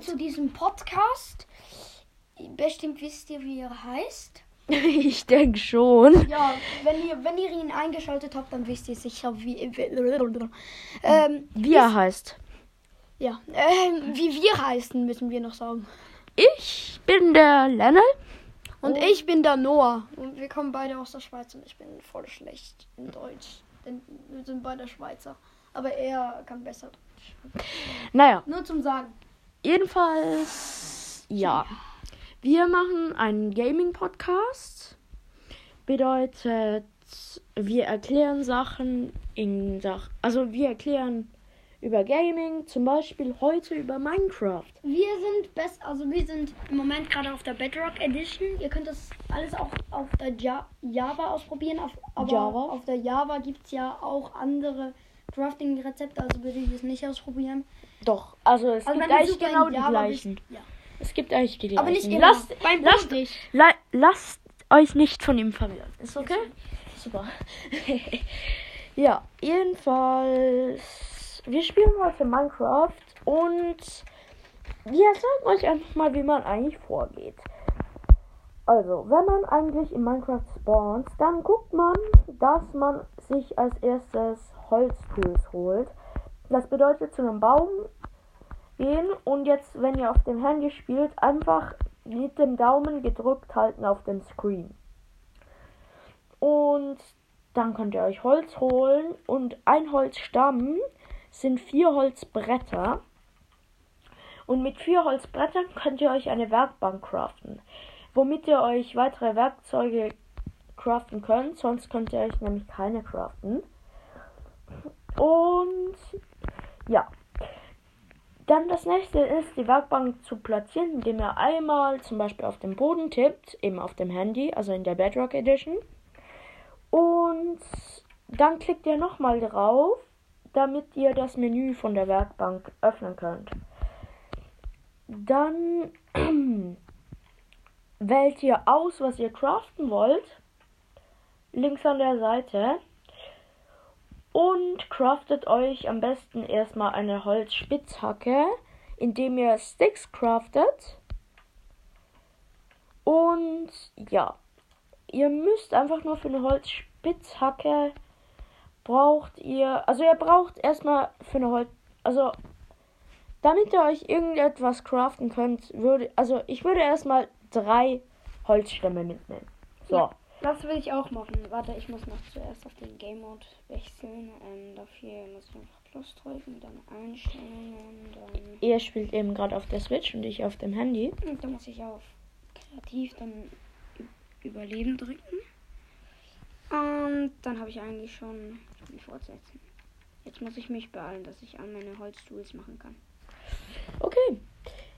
gefreut. zu diesem Podcast. Bestimmt wisst ihr, wie er heißt. ich denke schon. Ja, wenn ihr, wenn ihr ihn eingeschaltet habt, dann wisst ihr sicher, wie. Ähm, Wie er heißt. ja, ähm, wie wir heißen, müssen wir noch sagen. Ich bin der Lennel. Und ich bin der Noah. Und wir kommen beide aus der Schweiz und ich bin voll schlecht in Deutsch. Denn wir sind beide Schweizer. Aber er kann besser Deutsch. Naja, Nur zum Sagen. Jedenfalls, ja. Wir machen einen Gaming-Podcast. Bedeutet, wir erklären Sachen in Sach also wir erklären über Gaming, zum Beispiel heute über Minecraft. Wir sind best, also wir sind im Moment gerade auf der Bedrock Edition. Ihr könnt das alles auch auf der ja Java ausprobieren. Auf, aber Java? auf der Java gibt es ja auch andere Crafting-Rezepte, also würde ich es nicht ausprobieren. Doch, also es Also gibt eigentlich genau die gleichen. Bist, ja. Es gibt eigentlich die gleichen. Aber nicht immer. Lasst, Beim lasst, la, lasst euch nicht von ihm verwirren. Ist okay? Super. ja, jedenfalls, wir spielen heute Minecraft und wir sagen euch einfach mal, wie man eigentlich vorgeht. Also, wenn man eigentlich in Minecraft spawnt, dann guckt man, dass man sich als erstes Holztools holt. Das bedeutet zu einem Baum gehen und jetzt, wenn ihr auf dem Handy spielt, einfach mit dem Daumen gedrückt halten auf dem Screen. Und dann könnt ihr euch Holz holen und ein Holzstamm sind vier Holzbretter. Und mit vier Holzbrettern könnt ihr euch eine Werkbank craften, womit ihr euch weitere Werkzeuge craften könnt, sonst könnt ihr euch nämlich keine craften. Und ja, dann das nächste ist, die Werkbank zu platzieren, indem ihr einmal zum Beispiel auf den Boden tippt, eben auf dem Handy, also in der Bedrock Edition. Und dann klickt ihr nochmal drauf, damit ihr das Menü von der Werkbank öffnen könnt. Dann wählt ihr aus, was ihr craften wollt, links an der Seite. Und craftet euch am besten erstmal eine Holzspitzhacke, indem ihr Sticks craftet. Und ja, ihr müsst einfach nur für eine Holzspitzhacke braucht ihr, also ihr braucht erstmal für eine Holz, also damit ihr euch irgendetwas craften könnt, würde, also ich würde erstmal drei Holzstämme mitnehmen. So. Ja. Das will ich auch machen. Warte, ich muss noch zuerst auf den Game Mode wechseln. Ähm, dafür muss ich einfach Plus drücken, dann Einstellungen, dann. Ihr spielt eben gerade auf der Switch und ich auf dem Handy. Und dann muss ich auf Kreativ, dann Überleben drücken. Und dann habe ich eigentlich schon Spiel fortsetzen. Jetzt muss ich mich beeilen, dass ich all meine Holztools machen kann. Okay.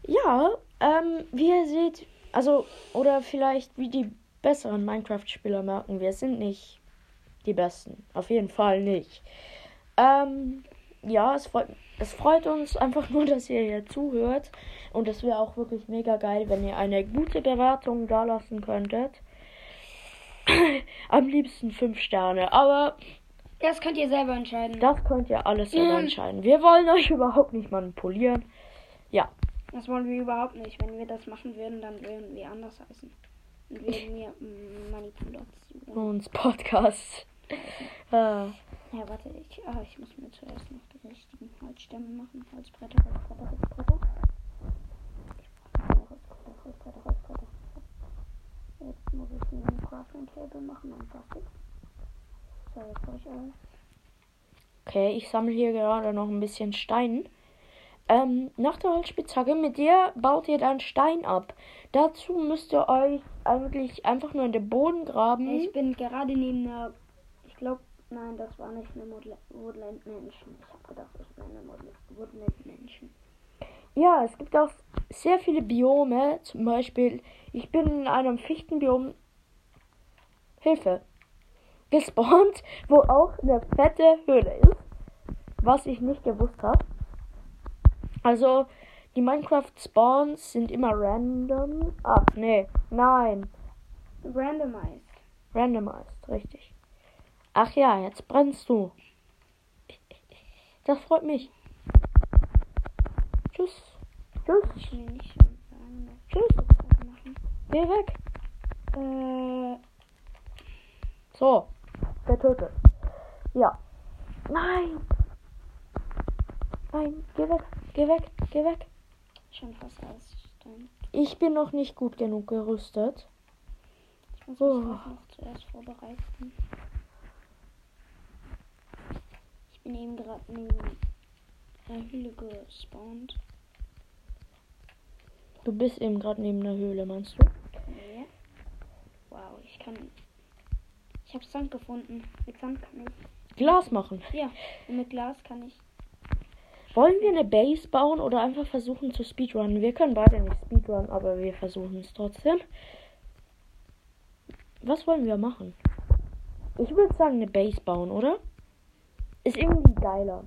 Ja, ähm, wie ihr seht, also, oder vielleicht wie die besseren Minecraft-Spieler merken, wir sind nicht die Besten. Auf jeden Fall nicht. Ähm, ja, es freut, es freut uns einfach nur, dass ihr hier zuhört. Und es wäre auch wirklich mega geil, wenn ihr eine gute Bewertung da lassen könntet. Am liebsten 5 Sterne. Aber Das könnt ihr selber entscheiden. das könnt ihr alles selber Mhm. entscheiden. Wir wollen euch überhaupt nicht manipulieren. Ja. Das wollen wir überhaupt nicht. Wenn wir das machen würden, dann würden wir anders heißen. Und würden wir mm, Manipulation. uns Podcast. Äh, Ja, warte, ich, ah, ich muss mir zuerst noch die richtigen Holzstämme machen. Holzbretter, Holzbretter, Holzbretter. Holzbretter, Holzbretter, Holzbretter. Jetzt muss ich mir ein Crafting Table machen und Plastik. So, jetzt habe ich alles. okay, ich sammle hier gerade noch ein bisschen Stein. Ähm, nach der Holzspitzhacke, mit der baut ihr dann Stein ab. Dazu müsst ihr euch eigentlich einfach nur in den Boden graben. Ich bin gerade neben einer. Ich glaube, nein, das war nicht eine Woodland Mansion. Ich habe gedacht, das wäre eine Woodland Mansion. Ja, es gibt auch sehr viele Biome. Zum Beispiel, ich bin in einem Fichtenbiom. Hilfe. Gespawnt, wo auch eine fette Höhle ist. Was ich nicht gewusst habe. Also, die Minecraft-Spawns sind immer random. Ach, nee. Nein. Randomized. Randomized, richtig. Ach ja, jetzt brennst du. Das freut mich. Tschüss. Tschüss. Ich will nicht schon sagen, dass Tschüss. Geh weg. Äh, So. Getötet. Ja. Nein. Nein. Geh weg. Geh weg. Geh weg. schon fast alles Stein. Ich bin noch nicht gut genug gerüstet. Ich muss Oh. mich noch zuerst vorbereiten. Ich bin eben gerade neben der Höhle gespawnt. Du bist eben gerade neben der Höhle, meinst du? Nee. Wow, ich kann. Ich habe Sand gefunden. Mit Sand kann ich. Glas machen. Ja, und mit Glas kann ich. Wollen wir eine Base bauen oder einfach versuchen zu speedrunnen? Wir können beide nicht speedrunnen, aber wir versuchen es trotzdem. Was wollen wir machen? Ich würde sagen eine Base bauen, oder? Ist irgendwie geiler.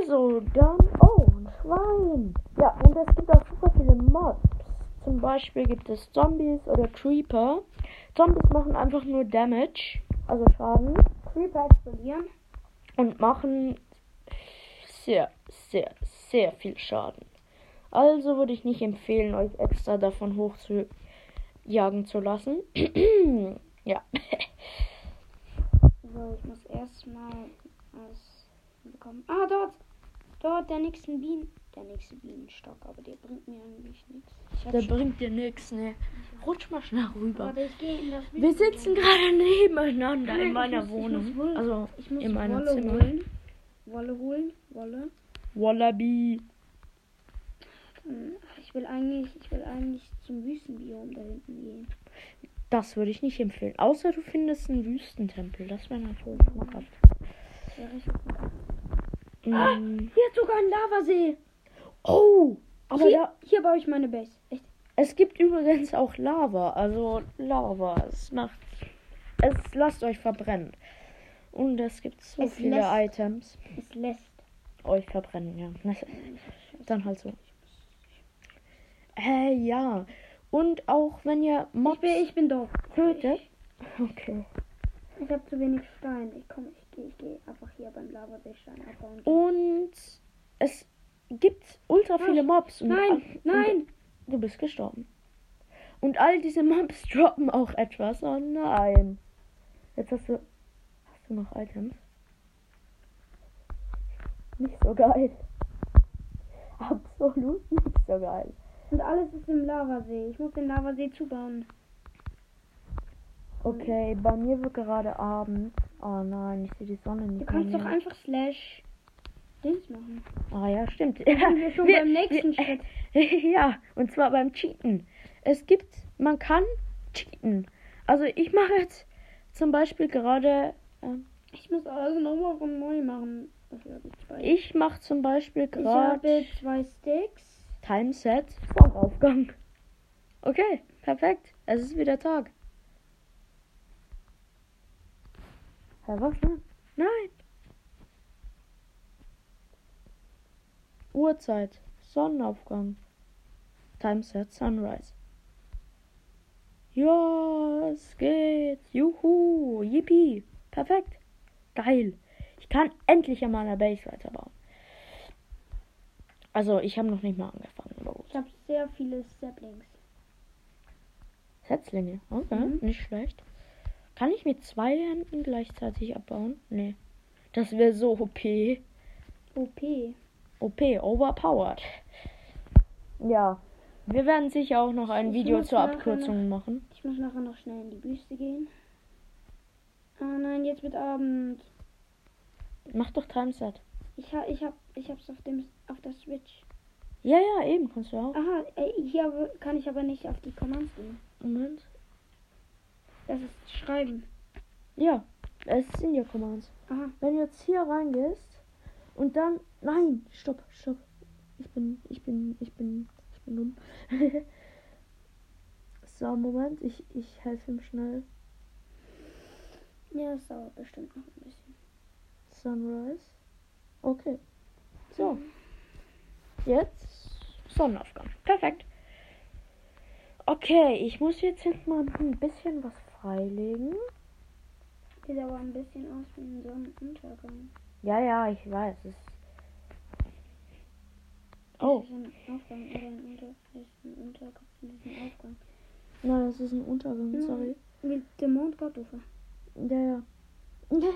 Also, dann. Oh, ein Schwein. Ja, und es gibt auch super viele Mobs. Zum Beispiel gibt es Zombies oder Creeper. Zombies machen einfach nur Damage, also Schaden. Creeper explodieren. und machen sehr, sehr, sehr viel Schaden. Also würde ich nicht empfehlen, euch extra davon hoch zu jagen zu lassen. ja. So, ich muss erstmal alles bekommen. Ah, dort! Dort, der nächste Bienen. Der nächste Bienenstock, aber der bringt mir eigentlich nichts. Der bringt dir nichts, ne? Rutsch mal schnell rüber. Wir sitzen gerade nebeneinander Nein, in meiner Wohnung. also Ich muss in meinem Zimmer. holen. Wolle holen. Wolle. Wallaby. Hm, Ich will eigentlich, ich will eigentlich zum Wüstenbiom da hinten gehen. Das würde ich nicht empfehlen. Außer du findest einen Wüstentempel. Das wäre natürlich richtig gut. Mm. Hier ist sogar ein Lavasee. Oh! Aber hier, da, hier baue ich meine Base. Echt? Es gibt übrigens auch Lava, also Lava. Es macht. Es lasst euch verbrennen. Und es gibt so Es viele lässt. Items. Es lässt. Euch verbrennen, ja. Dann halt so. Äh, ja. Und auch wenn ihr Ich Mobs bin, ich bin doof. tötet. Okay. Ich habe zu wenig Stein. Ich komme, ich gehe, ich gehe einfach hier beim Lavasee Stein abbauen. Und es gibt ultra viele Mobs. Nein, nein. Du bist gestorben. Und all diese Mobs droppen auch etwas. Oh nein. Jetzt hast du. Du noch Items? Nicht so geil. Absolut nicht so geil. Und alles ist im Lavasee. Ich muss den Lavasee zubauen. Okay, bei mir wird gerade Abend. Oh nein, ich sehe die Sonne nicht Du kannst mehr. doch einfach Slash Dings machen. Ah ja, stimmt. Sind wir schon Wir- beim nächsten wir- Schritt. ja, und zwar beim Cheaten. Es gibt, man kann cheaten. Also ich mache jetzt zum Beispiel gerade, ähm, Ich muss also nochmal von neu machen. Ich mache zum Beispiel Ich gerade habe zwei Sticks. Timeset Sonnenaufgang. Okay, perfekt. Es ist wieder Tag. Was denn? Nein. Uhrzeit. Sonnenaufgang. Timeset Sunrise. Ja, es geht. Juhu. Yippie. Perfekt. Geil. Ich kann endlich an meiner Base weiterbauen. Also, ich habe noch nicht mal angefangen, aber gut. Ich habe sehr viele Saplings. Setzlinge. Okay, Mhm. nicht schlecht. Kann ich mit zwei Händen gleichzeitig abbauen? Nee. Das wäre so OP. OP. OP, overpowered. Ja. Wir werden sicher auch noch ein Ich Video zur Abkürzung machen. Ich muss nachher noch schnell in die Wüste gehen. Oh nein, jetzt wird Abend. Mach doch Timeset. Ich ha, ich hab, ich hab's auf dem, auf der Switch. Ja, ja, eben kannst du auch. Aha, hier kann ich aber nicht auf die Commands gehen. Moment. Das ist Schreiben. Ja, es sind ja Commands. Aha. Wenn du jetzt hier reingehst und dann. Nein, stopp, stopp. Ich bin, ich bin, ich bin, ich bin dumm. so, Moment, ich, ich helfe ihm schnell. Ja, das dauert bestimmt noch ein bisschen. Sunrise. Okay. So. Jetzt Sonnenaufgang. Perfekt. Okay, ich muss jetzt mal ein bisschen was freilegen. Sieht aber ein bisschen aus wie ein Sonnenuntergang. Ja, ja, ich weiß. Es Oh, Aufgang oder ein, Unter ist ein Untergang? Ist ein Aufgang? nein, das ist ein Untergang, sorry. Wie der Mond Gottufer. Ja, ja.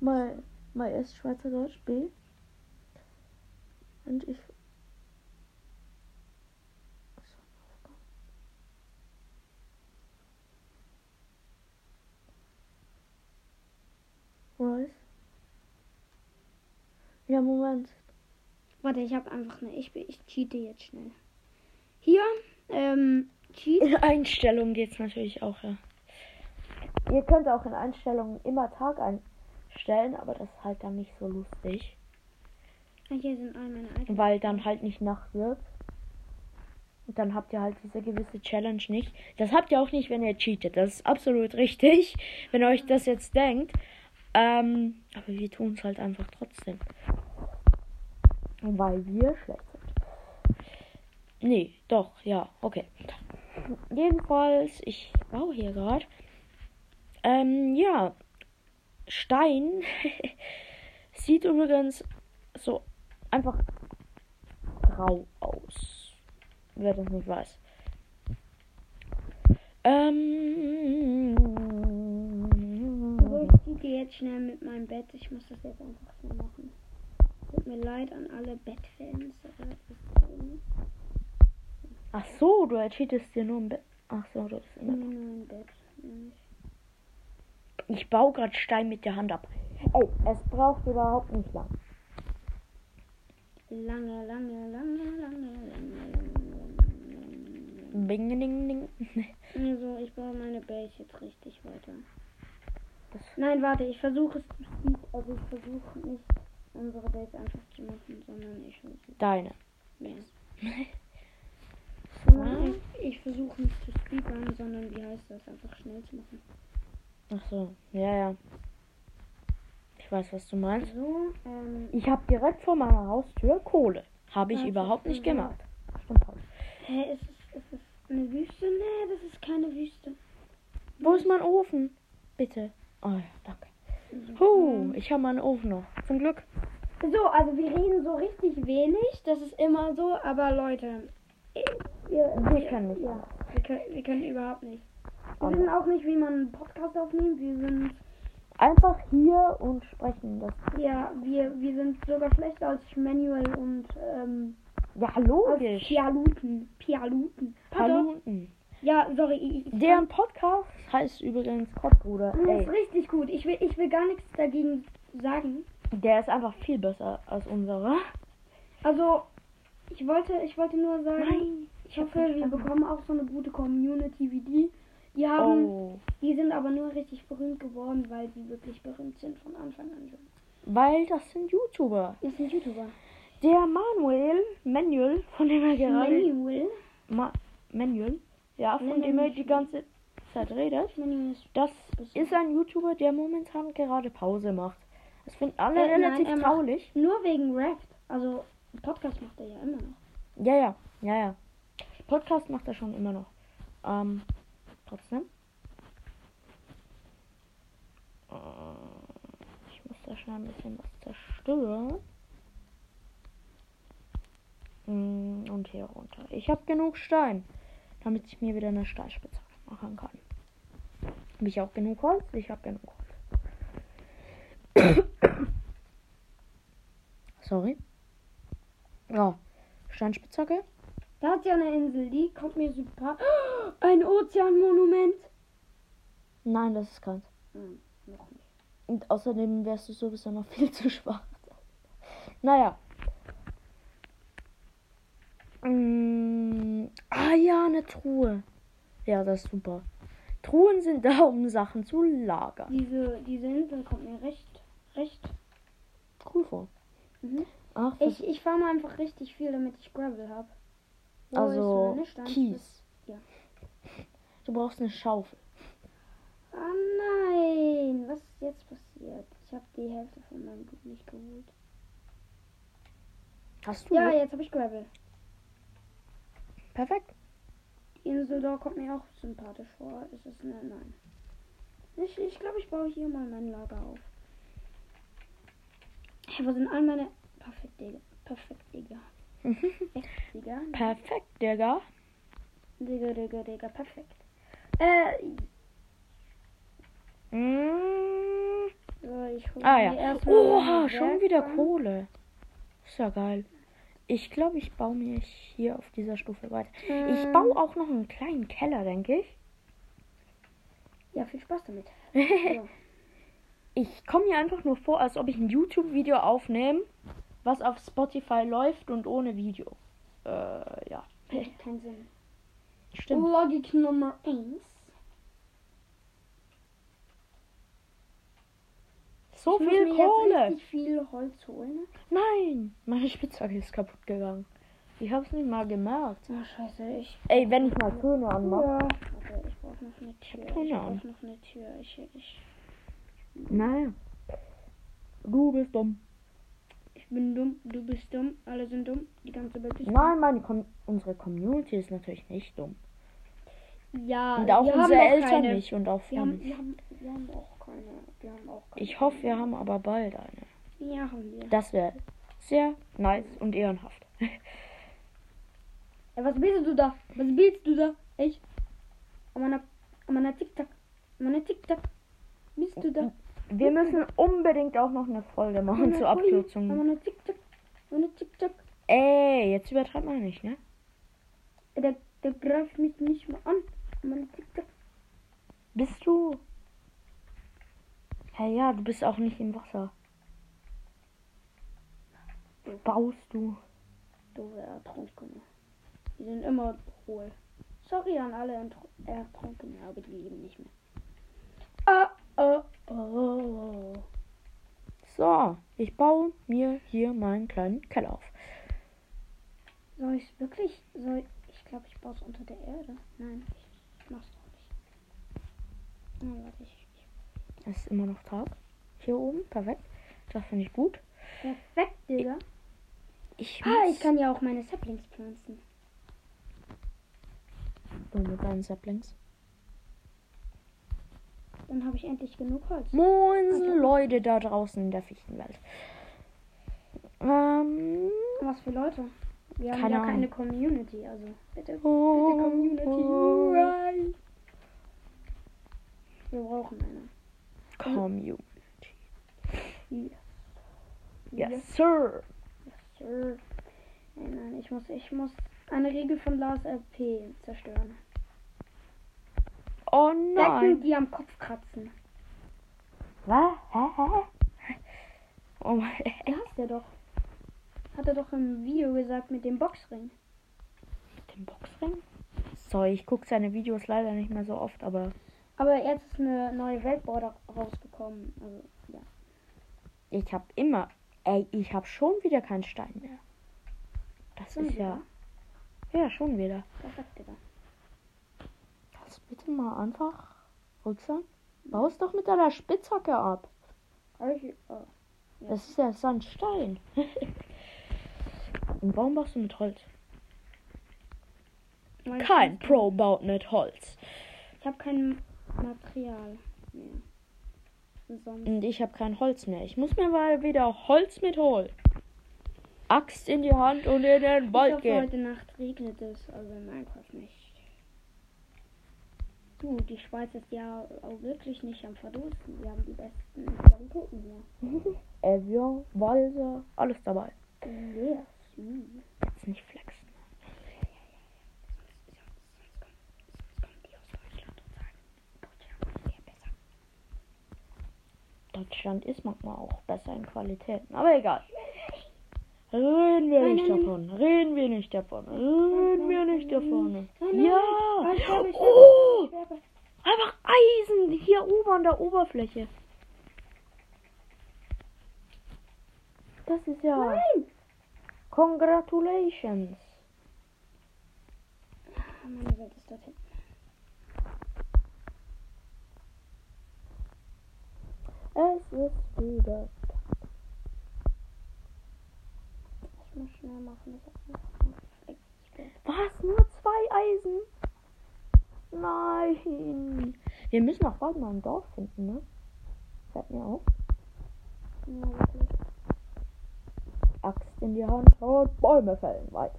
Mal, mal erst Schweizerdeutsch, B. Und ich. Royce? Ja, Moment. Warte, ich habe einfach eine. Ich, bin- ich cheate jetzt schnell. Hier, ähm, Cheat. In Einstellungen geht's natürlich auch, ja. Ihr könnt auch in Einstellungen immer Tag einstellen, aber das ist halt dann nicht so lustig. Hier sind all meine Items. Weil dann halt nicht Nacht wird. Und dann habt ihr halt diese gewisse Challenge nicht. Das habt ihr auch nicht, wenn ihr cheatet. Das ist absolut richtig, wenn ihr euch das jetzt denkt. Ähm, aber wir tun es halt einfach trotzdem. Weil wir schlecht sind. Nee, doch, ja, okay. Jedenfalls, ich baue hier gerade. Ähm, ja. Stein sieht übrigens so einfach grau aus. Wer das nicht weiß. Ähm. Ich cheate jetzt schnell mit meinem Bett. Ich muss das jetzt einfach schnell machen. Tut mir leid an alle Bettfans. so. Ach so, du cheatest dir nur im Bett. Ach so, das ist Nur immer. ein Bett. Ich baue gerade Stein mit der Hand ab. Ey, es braucht überhaupt nicht lang. Lange, lange, lange, lange, lange, lange, Bing, ding, ding. lange. Also, ich baue meine Base jetzt richtig weiter. Das- Nein, warte, ich versuche es zu speed. Also, ich versuche nicht unsere Base einfach zu machen, sondern ich versuche. Deine. Ja. Ich, ich versuche nicht zu speedrun, sondern wie heißt das, einfach schnell zu machen. Ach so, ja, ja. Ich weiß, was du meinst. So, ähm, Ich habe direkt vor meiner Haustür Kohle. Habe ich überhaupt nicht gemacht. Stimmt halt. hä, ist es, ist es eine Wüste? Nee, das ist keine Wüste. Wo ist mein Ofen? Bitte. Oh ja, danke. Huh, ich habe meinen Ofen noch. Zum Glück. So, also wir reden so richtig wenig, das ist immer so, aber Leute, wir, Wir können nicht. Ja, wir können, wir können überhaupt nicht. Wir wissen auch nicht, wie man einen Podcast aufnimmt. Wir sind, Einfach hier und sprechen. Das. ja, wir, wir sind sogar schlechter als Manuel und ähm, Ja, logisch. Pialuten. Pialuten. Pardon. Paluten. Ja, sorry, ich, ich Deren Podcast heißt übrigens Kottbruder. Das ist richtig gut. Ich will, ich will gar nichts dagegen sagen. der ist einfach viel besser als unserer. Also, ich wollte, ich wollte nur sagen, ich hab hoffe, wir bekommen auch so eine gute Community wie die. Die haben, Oh. die sind aber nur richtig berühmt geworden, weil sie wirklich berühmt sind von Anfang an schon. Weil das sind YouTuber. Das sind YouTuber. Der Manuel, Manuel, von dem er gerade. Manuel. Ma Manuel, ja, von Nenn dem er die ganze Zeit redet. Manuel ist. Das ist ein YouTuber, der momentan gerade Pause macht. Das finden alle Äh, nein, relativ macht- traulich. Nur wegen Raft. Also, Podcast macht er ja immer noch. Ja, ja, ja, ja. Podcast macht er schon immer noch. Ähm, trotzdem. Äh, Ich muss da schnell ein bisschen was zerstören. Mm, Und hier runter. Ich habe genug Stein, damit ich mir wieder eine Stahlspitzhacke machen kann. Habe ich auch genug Holz? Ich habe genug Holz. Sorry. Ja, Steinspitzhacke. Da hat ja eine Insel, die kommt mir super. Ein Ozeanmonument. Nein, das ist keins. Hm, noch nicht. Und außerdem wärst du sowieso noch viel zu schwach. Naja. Mm, ah ja, eine Truhe. Ja, das ist super. Truhen sind da, um Sachen zu lagern. Diese, diese Insel kommt mir recht, recht. Cool vor. Mhm. Ach, Ich, ich farme einfach richtig viel, damit ich Gravel habe. Also Kies. Ja. Du brauchst eine Schaufel. Ah nein, was ist jetzt passiert? Ich habe die Hälfte von meinem Blut nicht geholt. Hast du? Ja, jetzt habe ich Gravel. Perfekt. Die Insel da kommt mir auch sympathisch vor. Ist es eine? Nein. Ich glaube, ich, glaub, ich baue hier mal mein Lager auf. Hä, wo sind all meine... Perfekt, Digga. Perfekt, Digga. Echt, Digga? Perfekt, Digga. Digga, Digga, Digga, perfekt. Äh, Mm. so, ich Ah ja. Oha, schon wieder. Kohle. Ist ja geil. Ich glaube, ich baue mir hier auf dieser Stufe weiter. Ich Ähm, baue auch noch einen kleinen Keller, denke ich. Ja, viel Spaß damit. Ich komme mir einfach nur vor, als ob ich ein YouTube-Video aufnehme, was auf Spotify läuft und ohne Video. Äh, ja. Keinen Sinn. Stimmt. Logik Nummer 1. So ich muss viel mir Kohle. Jetzt richtig viel Holz holen. Nein, meine Spitzhacke ist kaputt gegangen. Ich hab's nicht mal gemerkt. Oh, scheiße, ich. Ey, wenn ich mal Töne anmache. Ja. Warte, ich brauche noch eine Tür. Ich Ahnung. brauche noch eine Tür. Ich, ich, Naja. Du bist dumm. Ich bin dumm, du bist dumm, alle sind dumm, die ganze Welt ist Nein, meine Com unsere Community ist natürlich nicht dumm. dumm. Ja, Und auch wir haben unsere Eltern keine. nicht und auch Wir haben, wir, haben, wir haben auch keine. Wir haben auch keine. Ich hoffe, wir haben aber bald eine. Ja, haben wir. Das wäre sehr nice und ehrenhaft. Ja, was willst du da? Was willst du da? Ich? An meiner, an meiner TikTok. An meiner TikTok. Bist du da? Wir müssen unbedingt auch noch eine Folge machen zur Abkürzung. Ey, jetzt übertreibt man nicht, ne? Der, der greift mich nicht mal an. Bist du? Ja, ja, du bist auch nicht im Wasser. Baust du? Du Ertrunkene. Die sind immer hohl. Sorry an alle Ertrunkene, aber die leben nicht mehr. Ah, oh, oh. So, ich baue mir hier meinen kleinen Keller auf. Soll ich es wirklich? Soll ich glaube, ich baue es unter der Erde. Nein, ich, ich mach's doch nicht. Na, warte, ich, ich. Es ist immer noch Tag. Hier oben, perfekt. Das finde ich gut. Perfekt, Digga. Ich Ah, muss ich kann ja auch meine Saplings pflanzen. du mit deinen Saplings. Dann habe ich endlich genug Holz. Moin, Leute da draußen in der Fichtenwelt. Ähm, Was für Leute? Wir haben Keine ja Ahnung. keine Community, also bitte, bitte oh, Community. oh. Wir brauchen eine. Community. Yes. Yes, sir. Sir. Nein, nein, ich muss, ich muss eine Regel von Lars RP zerstören. Oh nein. die am Kopf kratzen. Was? Hä? Hä? Oh mein Der hast ja doch. Hat er doch im Video gesagt mit dem Boxring. Mit dem Boxring? Sorry, ich gucke seine Videos leider nicht mehr so oft, aber Aber jetzt ist eine neue Weltborder rausgekommen. Also, ja. ich habe immer. Ey, ich habe schon wieder keinen Stein mehr. Das Schon ist ja. Ja, schon wieder. Perfekt, Digga. Bitte mal einfach rücksam? Baust doch mit deiner Spitzhacke ab. Ich, oh. Ja. Das ist ja Sandstein. Und warum baust du mit Holz? Weil ich Kein Pro baut mit Holz. Ich habe kein Material mehr. Sonst. Und ich habe kein Holz mehr. Ich muss mir mal wieder Holz mitholen. Axt in die Hand und in den Ich Wald hoffe, gehen. heute Nacht regnet es, also in Minecraft nicht. Du, die Schweiz ist ja auch wirklich nicht am Verdursten. Wir haben die besten Qualitäten hier. Evian, Walser, alles dabei. Yes. mm. Jetzt nicht flexen. Sonst kommen die aus Deutschland und sagen, Deutschland ist ja besser. Deutschland ist manchmal auch besser in Qualitäten. Aber egal. Reden wir nicht davon. Reden wir nicht davon. Reden wir nicht davon. Ja. ich sterbe, Oh, sterbe. einfach Eisen hier oben an der Oberfläche. Das ist ja. Nein! Congratulations. Ah, Meine Welt ist dort hinten. Es ist wieder. Ich muss schnell machen. Was? Nur zwei Eisen? Nein. Wir müssen auch bald mal ein Dorf finden, ne? Fällt mir auf. Axt in die Hand und Bäume fällen weiter.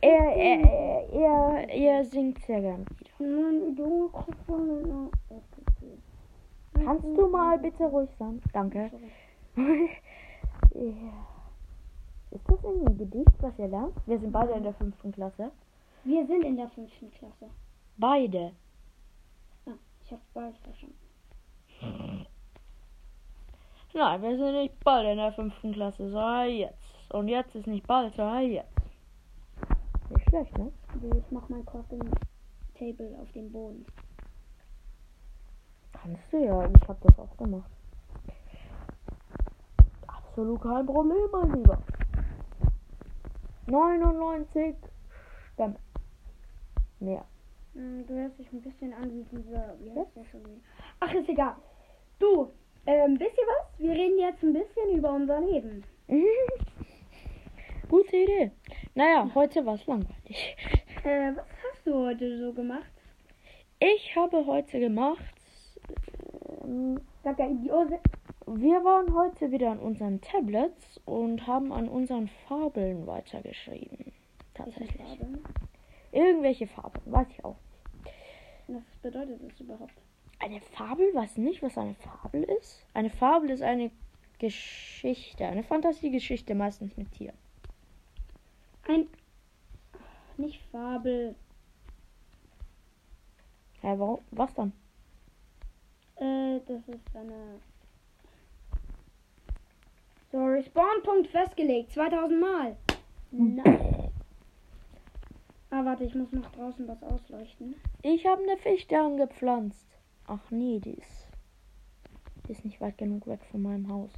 Er, er, er, er, er singt sehr gern wieder. Kannst du mal bitte ruhig sein? Danke. ja. Ist das ein Gedicht, was ihr lernt? Wir sind beide in der fünften Klasse. Wir sind in der fünften Klasse. Beide. Ah, ich hab's bald verstanden. Nein, wir sind nicht bald in der fünften Klasse, sondern jetzt. Und jetzt ist nicht bald, sondern jetzt. Nicht schlecht, ne? Also ich mach mein Crafting Table auf dem Boden. Kannst du ja, ich hab das auch gemacht. Absolut kein Problem, mein Lieber. 99 Stämme. Mehr. Hm, Du hörst dich ein bisschen an wie dieser. Wie heißt der schon? Ach, ist egal. Du, ähm, wisst ihr was? Wir reden jetzt ein bisschen über unser Leben. Gute Idee. Naja, heute war es langweilig. Äh, was du heute so gemacht? Ich habe heute gemacht. Ähm, wir waren heute wieder an unseren Tablets und haben an unseren Fabeln weitergeschrieben. Tatsächlich. Irgendwelche Fabeln, weiß ich auch. Was bedeutet das überhaupt? Eine Fabel, weiß nicht, was eine Fabel ist. Eine Fabel ist eine Geschichte, eine Fantasiegeschichte, meistens mit Tieren. Ein. Nicht Fabel. Hä, warum? Was dann? Äh, das ist eine. So, Respawn-Punkt festgelegt. 2000 Mal. Nein. Ah, warte, ich muss noch draußen was ausleuchten. Ich habe eine Fichte angepflanzt. Ach nee, die ist, die ist nicht weit genug weg von meinem Haus.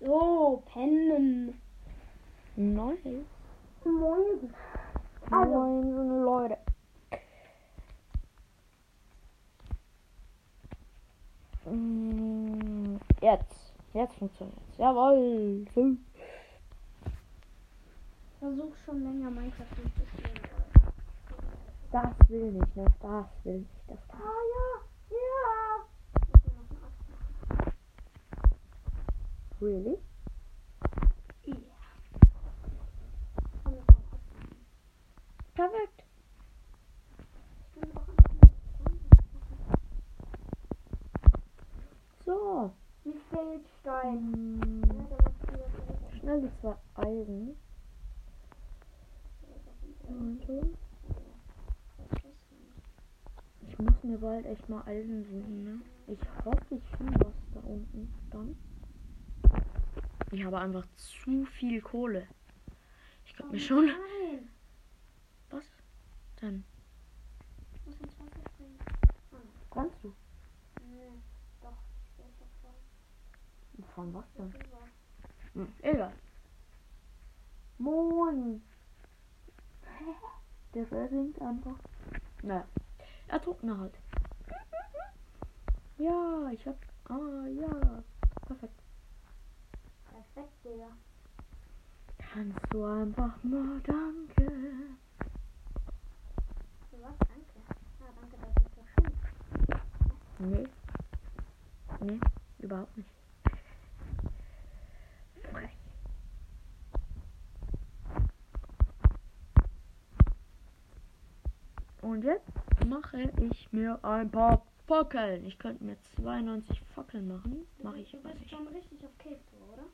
So, pennen. Nice. Moin. Also- Moin, Leute. Mm, Jetzt. Jetzt funktioniert's. Jawohl. So. Versuch schon länger Minecraft durchzuspielen. Das will ich, ne? Das will ich. Das kann Ah ja, ja. Really? Ja. Perfekt. So. Wie fehlt Stein? Schnell die zwei Eisen. Ich muss mir bald echt mal Eisen suchen, ne? Ich hoffe, ich finde was da unten dann. Ich habe einfach zu viel Kohle. Ich glaube mir schon. Nein. Was springen. Kannst du? Nee, doch. Ich will schon voll Von was denn? Hm, egal. Moin. Der versinkt einfach. Naja. Er mir halt. Ja, ich hab. Ah, ja. Perfekt. Perfekt, Digga. Kannst du einfach mal danke. Für was? Danke. Ja, danke, das ist so schön. Nee. Nee, überhaupt nicht. Und jetzt mache ich mir ein paar Fackeln. Ich könnte mir 92 Fackeln machen. Mache ich Du aber bist nicht. schon richtig auf Cave Tour, oder?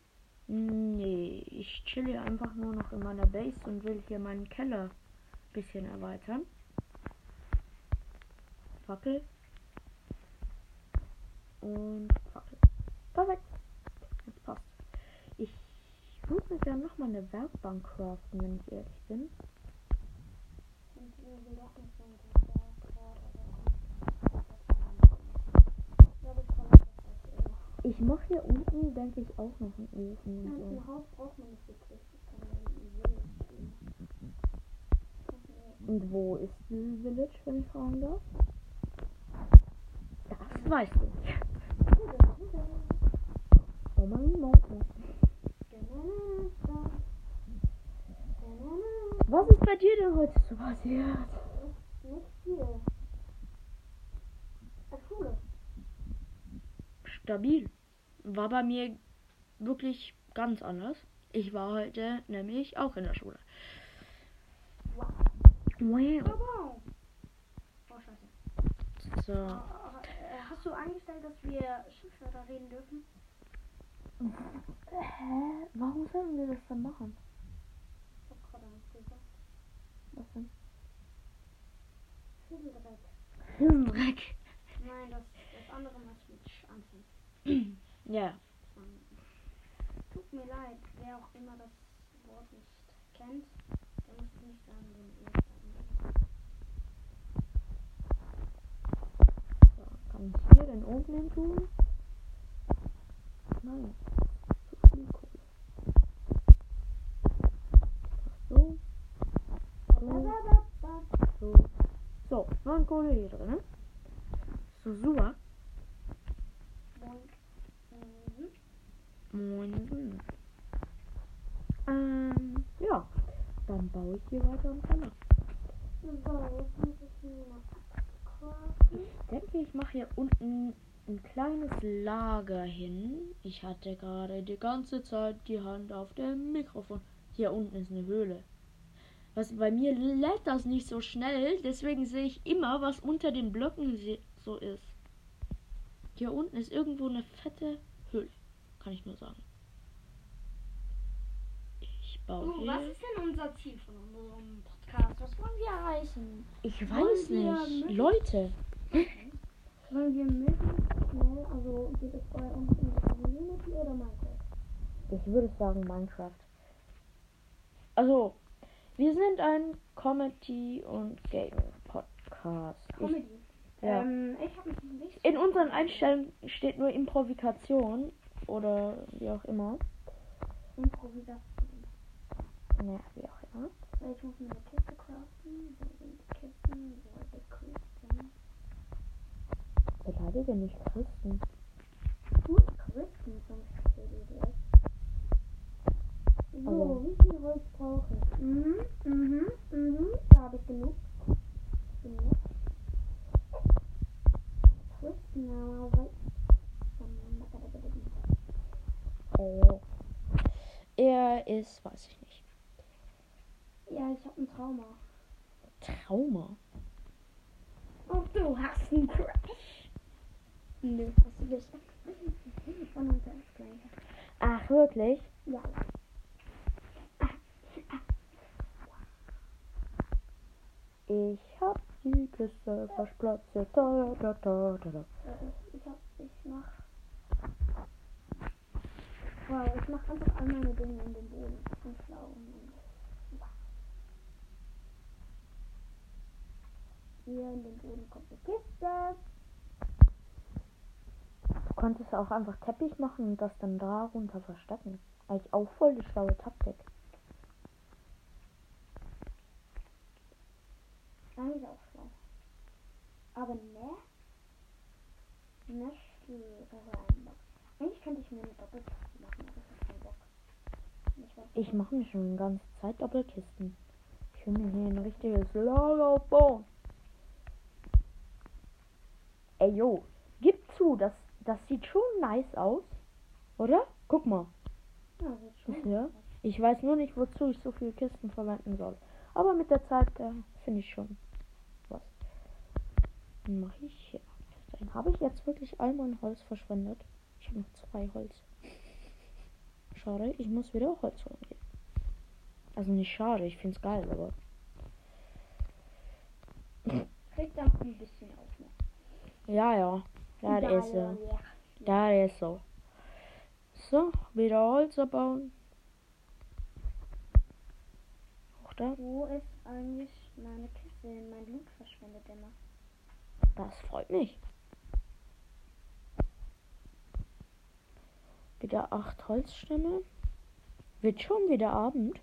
Nee, ich chill hier einfach nur noch in meiner Base und will hier meinen Keller ein bisschen erweitern. Fackel. Und Fackel. Perfekt. Jetzt passt. Ich würde mir gerne nochmal eine Werkbank craften, wenn ich ehrlich bin. Und irgendwie doch nicht so ein guter Quad, aber Ja, das kann ich das auch Ich mache hier unten, denke ich, auch noch einen Ofen und Ja, so. ein Haus braucht man nicht wirklich. Und wo ist dieses Village, wenn ich fragen darf? Das weißt du. Oh mein Gott. Was ist bei dir denn heute so passiert? Nicht viel. Äh, Schule. Stabil. War bei mir wirklich ganz anders. Ich war heute nämlich auch in der Schule. Wow. Wow. wow. Oh, scheiße. So. Äh, Hast du eingestellt, dass wir Schimpfwörter reden dürfen? Hä? Warum sollen wir das dann machen? Ich hab gerade was gesagt. Was denn? Schädeldreck. Hirndreck. Nein, das, das andere, anfängt. Ja. Tut mir leid, wer auch immer das Wort nicht kennt, der muss es nicht sagen, wenn ihr es sagen. So, kann ich hier den oben hin tun? Nein. So, so. So, Kohle hier drin. So, super. Moin. Mhm. Moin. Ähm, ja. Dann baue ich hier weiter am Keller. Ich denke, ich mache hier unten ein kleines Lager hin. Ich hatte gerade die ganze Zeit die Hand auf dem Mikrofon. Hier unten ist eine Höhle. Was bei mir lädt das nicht so schnell, deswegen sehe ich immer, was unter den Blöcken so ist. Hier unten ist irgendwo eine fette Höhle. Kann ich nur sagen. Ich baue Du, was ist denn unser Ziel von unserem Podcast? Was wollen wir erreichen? Ich wollen weiß wir nicht. Leute. Wollen wir möglichst schnell, also geht es bei uns in die Community oder Minecraft? Ich würde sagen Minecraft. Also, wir sind ein Comedy- und Gaming-Podcast. Ich- Comedy. Ja. Ähm, ich habe mich nicht. In unseren Einstellungen steht nur Improvisation oder wie auch immer. Improvisation. Ja, wie auch immer. Ich muss eine Kiste craften. Wo sind die Kisten? Wo ist die Kisten? Beleidige nicht Christen. Gut, Kisten zum Beispiel direkt. So, Aber- wie viel Holz brauche ich? Mhm. Da habe ich genug. Genug. Kristen, aber weil. Oh. Ist, weiß ich nicht. Ja, ich habe ein Trauma. Trauma. Oh, du hast einen Crash. Nö, hast du nicht. Von uns das gleiche. Ach, wirklich? Ja. Ich hab die Kiste versplatzt. Da, da, da, da, da. Äh, Ich hab, ich mach. Wow, ich mach einfach all meine Dinge in den Boden. Schlau. Und wow. Hier in den Boden kommt eine Kiste. Du könntest auch einfach Teppich machen und das dann da runter verstecken. Eigentlich auch voll die schlaue Taktik. Eigentlich auch schlau. Aber ne? Nicht reinbock. Eigentlich könnte ich mir eine Doppelkiste machen, aber ich hab keinen Bock. Ich, mache mir schon die ganze Zeit Doppelkisten. Ich will mir hier ein richtiges Lager aufbauen. Ey, yo, gib zu, das, das sieht schon nice aus. Oder? Guck mal. Ja, Ja. Ich weiß nur nicht, wozu ich so viele Kisten verwenden soll. Aber mit der Zeit äh, finde ich schon was. Dann mache ich hier. Dann habe ich jetzt wirklich all mein Holz verschwendet. Ich habe noch zwei Holz. Schade, ich muss wieder Holz holen gehen. Also nicht schade, ich finde es geil, aber. Kriegt dann ein bisschen auf. Ne? Ja, ja. Ja, das ist so. ja. Das ist so. So, wieder Holz abbauen. Auch da. Wo ist eigentlich meine Kiste? Mein Blut verschwendet immer. Das freut mich. Wieder acht Holzstämme. Wird schon wieder Abend.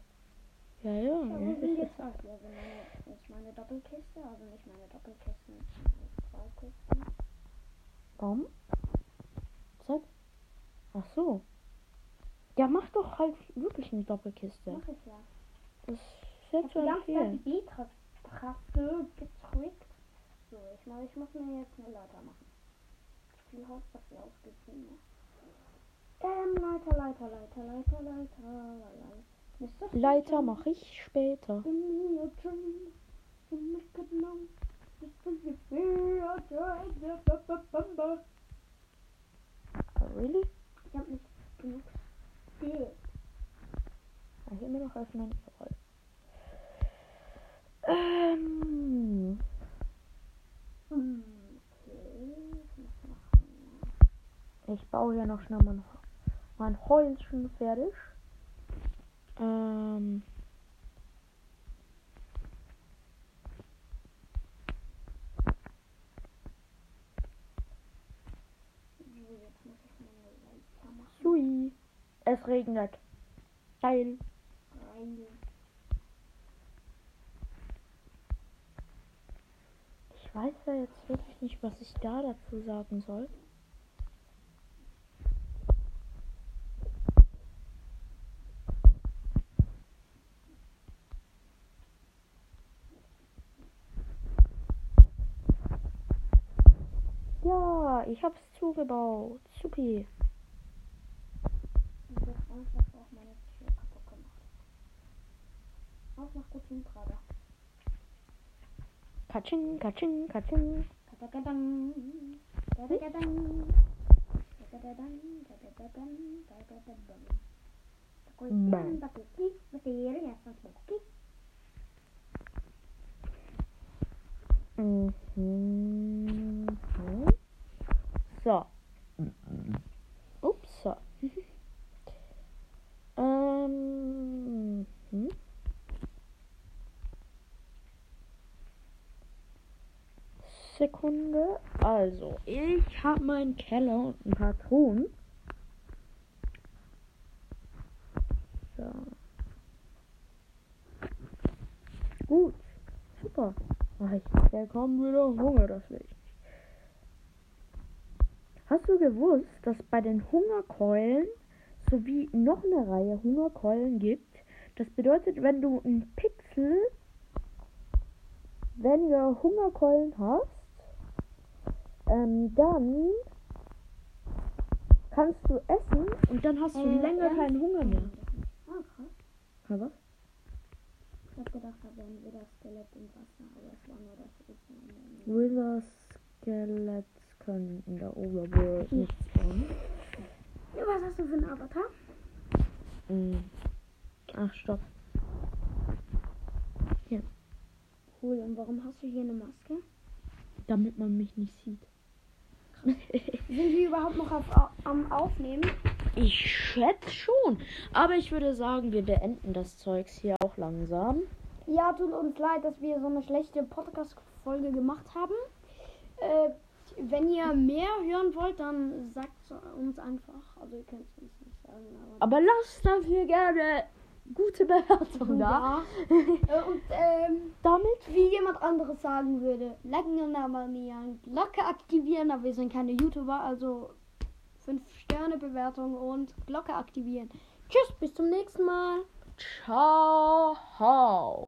Ja, ja. Ja, ja, hier? Also meine, ist meine Doppelkiste, also nicht meine Doppelkisten, meine zwei Kisten. Warum? Zeig. Ach so. Ja, mach doch halt wirklich eine Doppelkiste. Mach ich ja. Das ist Ich habe Zeit viel. die B-Taste gedrückt. So, ich, mach, ich muss mir jetzt eine Leiter machen. Wie viel Holz dafür ausgegeben? Ähm, Leiter, Leiter, Leiter, Leiter, Leiter, Leiter. Leiter mache ich später. Ah, really? Ich hab nicht genug Spiel. Ah, hier immer noch öffnen. Jawohl. Ähm, Hm, okay, ich baue hier noch schnell mein, mein Häuschen fertig. Ähm, hui. Es regnet. Geil. Ich weiß ja jetzt wirklich nicht, was ich da dazu sagen soll. Ja, ich hab's zugebaut. Supi. Und jetzt einfach auch meine Tür kaputt gemacht. Auch noch gut Teamtrader. Katsching, katsching, katsching. Kadakadang. Kadakadang. Kadakadang. Kadakadang. Kadakadang. Bang. Takuki, masiri, yasan takuki. Mhm. So. Ups. So. ähm. hm. Sekunde. Also, ich habe meinen Keller und ein paar Truhen. So. Gut. Super. Bekomme wieder Hunger, das will ich. Hast du gewusst, dass bei den Hungerkeulen sowie noch eine Reihe Hungerkeulen gibt? Das bedeutet, wenn du ein Pixel weniger Hungerkeulen hast, ähm, dann kannst du essen und dann hast du Äh, länger keinen Hunger mehr. Ah, krass. Was? Ich hab gedacht, da wären wieder Skelett im Wasser, aber es war nur das. Wither Skeletts können in der Overworld nicht spawnen. Ja, was hast du für einen Avatar? Mhm. Ach, stopp. Cool, und warum hast du hier eine Maske? Damit man mich nicht sieht. Sind wir überhaupt noch auf, au- am Aufnehmen? ich schätze schon. Aber ich würde sagen, wir beenden das Zeugs hier auch langsam. Ja, tut uns leid, dass wir so eine schlechte Podcast-Folge gemacht haben. Äh, wenn ihr mehr hören wollt, dann sagt uns einfach. Also ihr könnt es uns nicht sagen, aber... Aber lasst dafür gerne gute Bewertung da. Ja. Äh, und ähm, Damit wie jemand anderes sagen würde, liken und abonnieren, Glocke aktivieren, aber wir sind keine YouTuber, also 5 Sterne Bewertung und Glocke aktivieren. Tschüss, bis zum nächsten Mal. ciao.